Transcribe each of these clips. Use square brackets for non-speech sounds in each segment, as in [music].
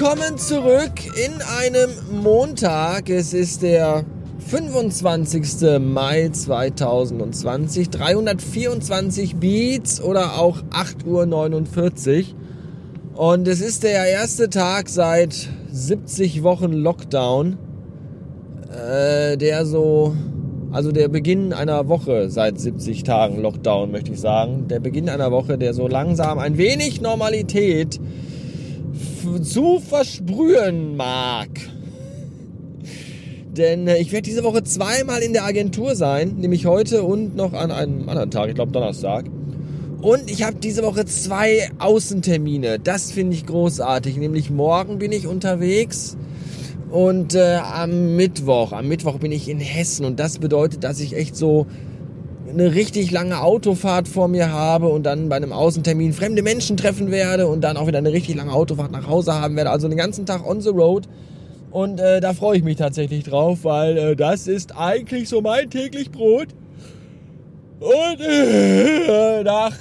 Willkommen zurück in einem Montag. Es ist der 25. Mai 2020. 324 Beats oder auch 8.49 Uhr. Und es ist der erste Tag seit 70 Wochen Lockdown, äh, der so, also der Beginn einer Woche seit 70 Tagen Lockdown, möchte ich sagen. Der Beginn einer Woche, der so langsam ein wenig Normalität zu versprühen mag. Denn äh, ich werde diese Woche zweimal in der Agentur sein, nämlich heute und noch an einem anderen Tag, ich glaube Donnerstag. Und ich habe diese Woche zwei Außentermine. Das finde ich großartig. Nämlich morgen bin ich unterwegs und äh, am Mittwoch. Am Mittwoch bin ich in Hessen und das bedeutet, dass ich echt so eine richtig lange Autofahrt vor mir habe und dann bei einem Außentermin fremde Menschen treffen werde und dann auch wieder eine richtig lange Autofahrt nach Hause haben werde. Also den ganzen Tag on the road. Und äh, da freue ich mich tatsächlich drauf, weil äh, das ist eigentlich so mein täglich Brot. Und äh, nach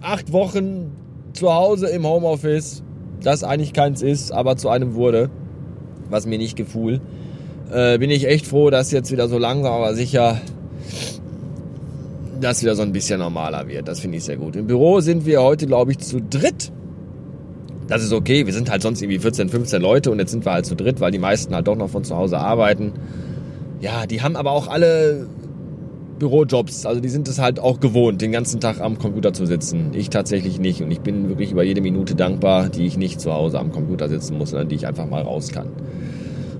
acht Wochen zu Hause im Homeoffice, das eigentlich keins ist, aber zu einem wurde, was mir nicht gefühl, äh, bin ich echt froh, dass jetzt wieder so langsam aber sicher das wieder so ein bisschen normaler wird. Das finde ich sehr gut. Im Büro sind wir heute, glaube ich, zu dritt. Das ist okay. Wir sind halt sonst irgendwie 14, 15 Leute und jetzt sind wir halt zu dritt, weil die meisten halt doch noch von zu Hause arbeiten. Ja, die haben aber auch alle Bürojobs. Also die sind es halt auch gewohnt, den ganzen Tag am Computer zu sitzen. Ich tatsächlich nicht. Und ich bin wirklich über jede Minute dankbar, die ich nicht zu Hause am Computer sitzen muss, sondern die ich einfach mal raus kann.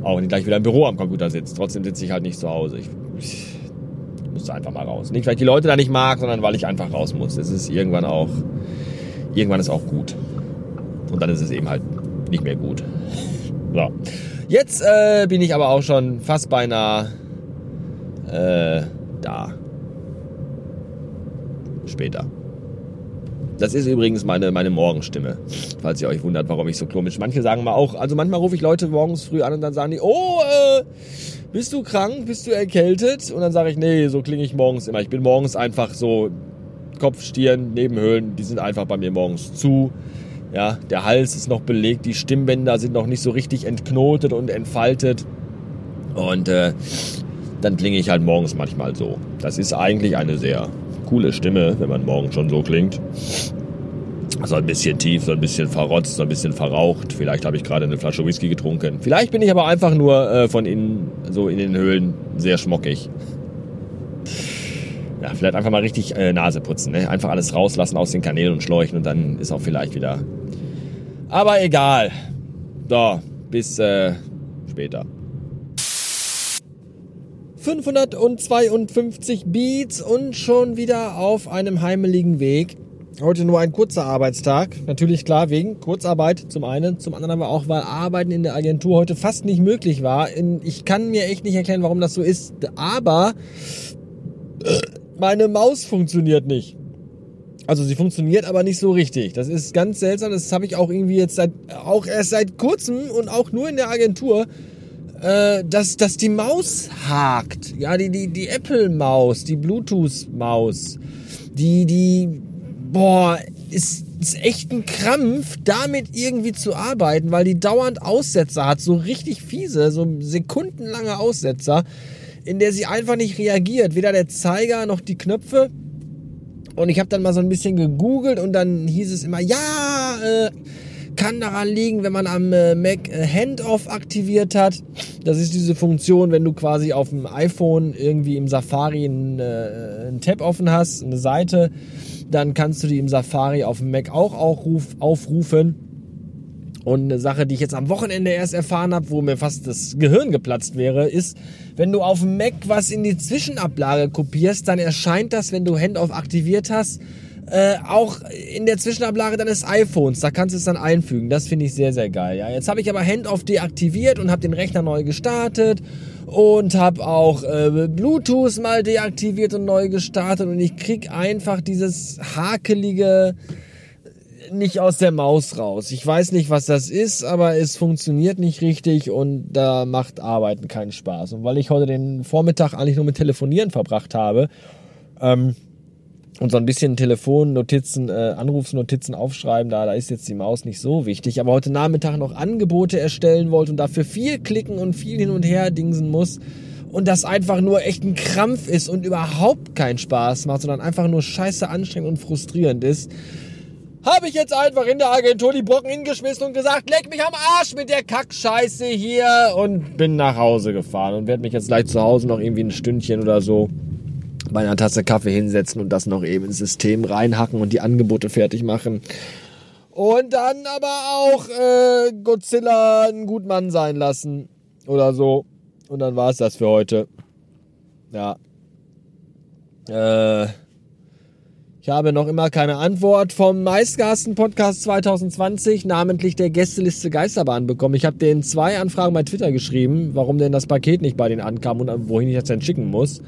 Auch wenn ich gleich wieder im Büro am Computer sitze. Trotzdem sitze ich halt nicht zu Hause. Ich, ich musste einfach mal raus. Nicht, weil ich die Leute da nicht mag, sondern weil ich einfach raus muss. Es ist irgendwann auch, irgendwann ist auch gut. Und dann ist es eben halt nicht mehr gut. So. Jetzt äh, bin ich aber auch schon fast beinahe äh, da. Später. Das ist übrigens meine, meine Morgenstimme, falls ihr euch wundert, warum ich so komisch. Manche sagen mal auch, also manchmal rufe ich Leute morgens früh an und dann sagen die, oh, äh, bist du krank, bist du erkältet? Und dann sage ich, nee, so klinge ich morgens immer. Ich bin morgens einfach so Kopf, Stirn, Nebenhöhlen, die sind einfach bei mir morgens zu. Ja, der Hals ist noch belegt, die Stimmbänder sind noch nicht so richtig entknotet und entfaltet. Und äh, dann klinge ich halt morgens manchmal so. Das ist eigentlich eine sehr coole Stimme, wenn man morgen schon so klingt. So ein bisschen tief, so ein bisschen verrotzt, so ein bisschen verraucht. Vielleicht habe ich gerade eine Flasche Whisky getrunken. Vielleicht bin ich aber einfach nur äh, von innen, so in den Höhlen, sehr schmockig. Ja, vielleicht einfach mal richtig äh, Nase putzen. Ne? Einfach alles rauslassen aus den Kanälen und Schläuchen und dann ist auch vielleicht wieder. Aber egal. So, bis äh, später. 552 Beats und schon wieder auf einem heimeligen Weg. Heute nur ein kurzer Arbeitstag. Natürlich klar wegen Kurzarbeit zum einen, zum anderen aber auch, weil Arbeiten in der Agentur heute fast nicht möglich war. Ich kann mir echt nicht erklären, warum das so ist, aber meine Maus funktioniert nicht. Also sie funktioniert aber nicht so richtig. Das ist ganz seltsam. Das habe ich auch irgendwie jetzt seit, auch erst seit kurzem und auch nur in der Agentur äh, dass, dass die Maus hakt. Ja, die, die, die Apple-Maus, die Bluetooth-Maus, die, die, boah, ist, ist echt ein Krampf, damit irgendwie zu arbeiten, weil die dauernd Aussetzer hat, so richtig fiese, so sekundenlange Aussetzer, in der sie einfach nicht reagiert. Weder der Zeiger noch die Knöpfe. Und ich habe dann mal so ein bisschen gegoogelt und dann hieß es immer, ja, äh, kann daran liegen, wenn man am äh, Mac äh, Handoff aktiviert hat. Das ist diese Funktion, wenn du quasi auf dem iPhone irgendwie im Safari einen, äh, einen Tab offen hast, eine Seite, dann kannst du die im Safari auf dem Mac auch aufrufen. Und eine Sache, die ich jetzt am Wochenende erst erfahren habe, wo mir fast das Gehirn geplatzt wäre, ist, wenn du auf dem Mac was in die Zwischenablage kopierst, dann erscheint das, wenn du Handoff aktiviert hast, äh, auch in der Zwischenablage deines iPhones. Da kannst du es dann einfügen. Das finde ich sehr, sehr geil. Ja, jetzt habe ich aber Handoff deaktiviert und habe den Rechner neu gestartet und habe auch äh, Bluetooth mal deaktiviert und neu gestartet und ich krieg einfach dieses hakelige nicht aus der Maus raus. Ich weiß nicht, was das ist, aber es funktioniert nicht richtig und da macht Arbeiten keinen Spaß. Und weil ich heute den Vormittag eigentlich nur mit Telefonieren verbracht habe, ähm, und so ein bisschen Telefonnotizen, äh, Anrufsnotizen aufschreiben, da, da ist jetzt die Maus nicht so wichtig. Aber heute Nachmittag noch Angebote erstellen wollte und dafür viel klicken und viel hin und her dingsen muss. Und das einfach nur echt ein Krampf ist und überhaupt keinen Spaß macht, sondern einfach nur scheiße anstrengend und frustrierend ist. Habe ich jetzt einfach in der Agentur die Brocken hingeschmissen und gesagt, leck mich am Arsch mit der Kackscheiße hier und bin nach Hause gefahren und werde mich jetzt gleich zu Hause noch irgendwie ein Stündchen oder so bei einer Tasse Kaffee hinsetzen und das noch eben ins System reinhacken und die Angebote fertig machen. Und dann aber auch äh, Godzilla ein gut Mann sein lassen. Oder so. Und dann war es das für heute. Ja. Äh, ich habe noch immer keine Antwort vom meistgehassten Podcast 2020, namentlich der Gästeliste Geisterbahn bekommen. Ich habe denen zwei Anfragen bei Twitter geschrieben, warum denn das Paket nicht bei denen ankam und wohin ich das denn schicken muss.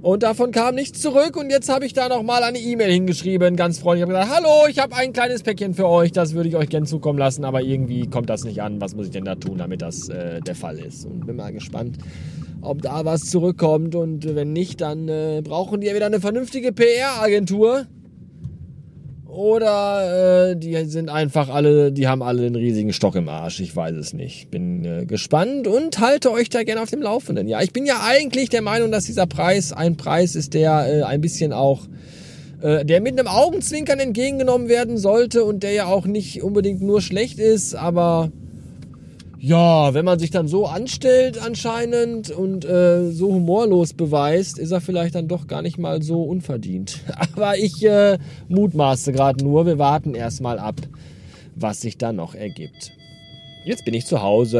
Und davon kam nichts zurück und jetzt habe ich da nochmal eine E-Mail hingeschrieben, ganz freundlich. Ich habe gesagt, hallo, ich habe ein kleines Päckchen für euch, das würde ich euch gern zukommen lassen, aber irgendwie kommt das nicht an. Was muss ich denn da tun, damit das äh, der Fall ist? Und bin mal gespannt, ob da was zurückkommt und wenn nicht, dann äh, brauchen die ja wieder eine vernünftige PR-Agentur oder äh, die sind einfach alle, die haben alle einen riesigen Stock im Arsch. Ich weiß es nicht. Bin äh, gespannt und halte euch da gerne auf dem Laufenden. Ja, ich bin ja eigentlich der Meinung, dass dieser Preis ein Preis ist, der äh, ein bisschen auch äh, der mit einem Augenzwinkern entgegengenommen werden sollte und der ja auch nicht unbedingt nur schlecht ist, aber ja, wenn man sich dann so anstellt anscheinend und äh, so humorlos beweist, ist er vielleicht dann doch gar nicht mal so unverdient. [laughs] Aber ich äh, mutmaße gerade nur, wir warten erstmal ab, was sich da noch ergibt. Jetzt bin ich zu Hause.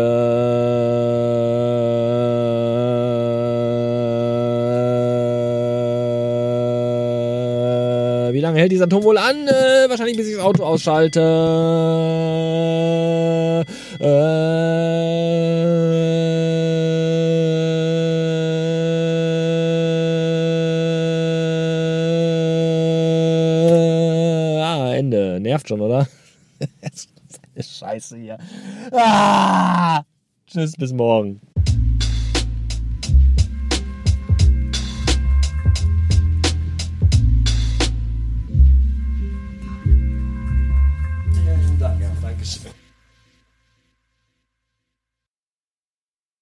Wie lange hält dieser Turm wohl an? Äh, wahrscheinlich bis ich das Auto ausschalte. Äh, Nervt schon, oder? [laughs] Scheiße hier. Ah, tschüss, bis morgen.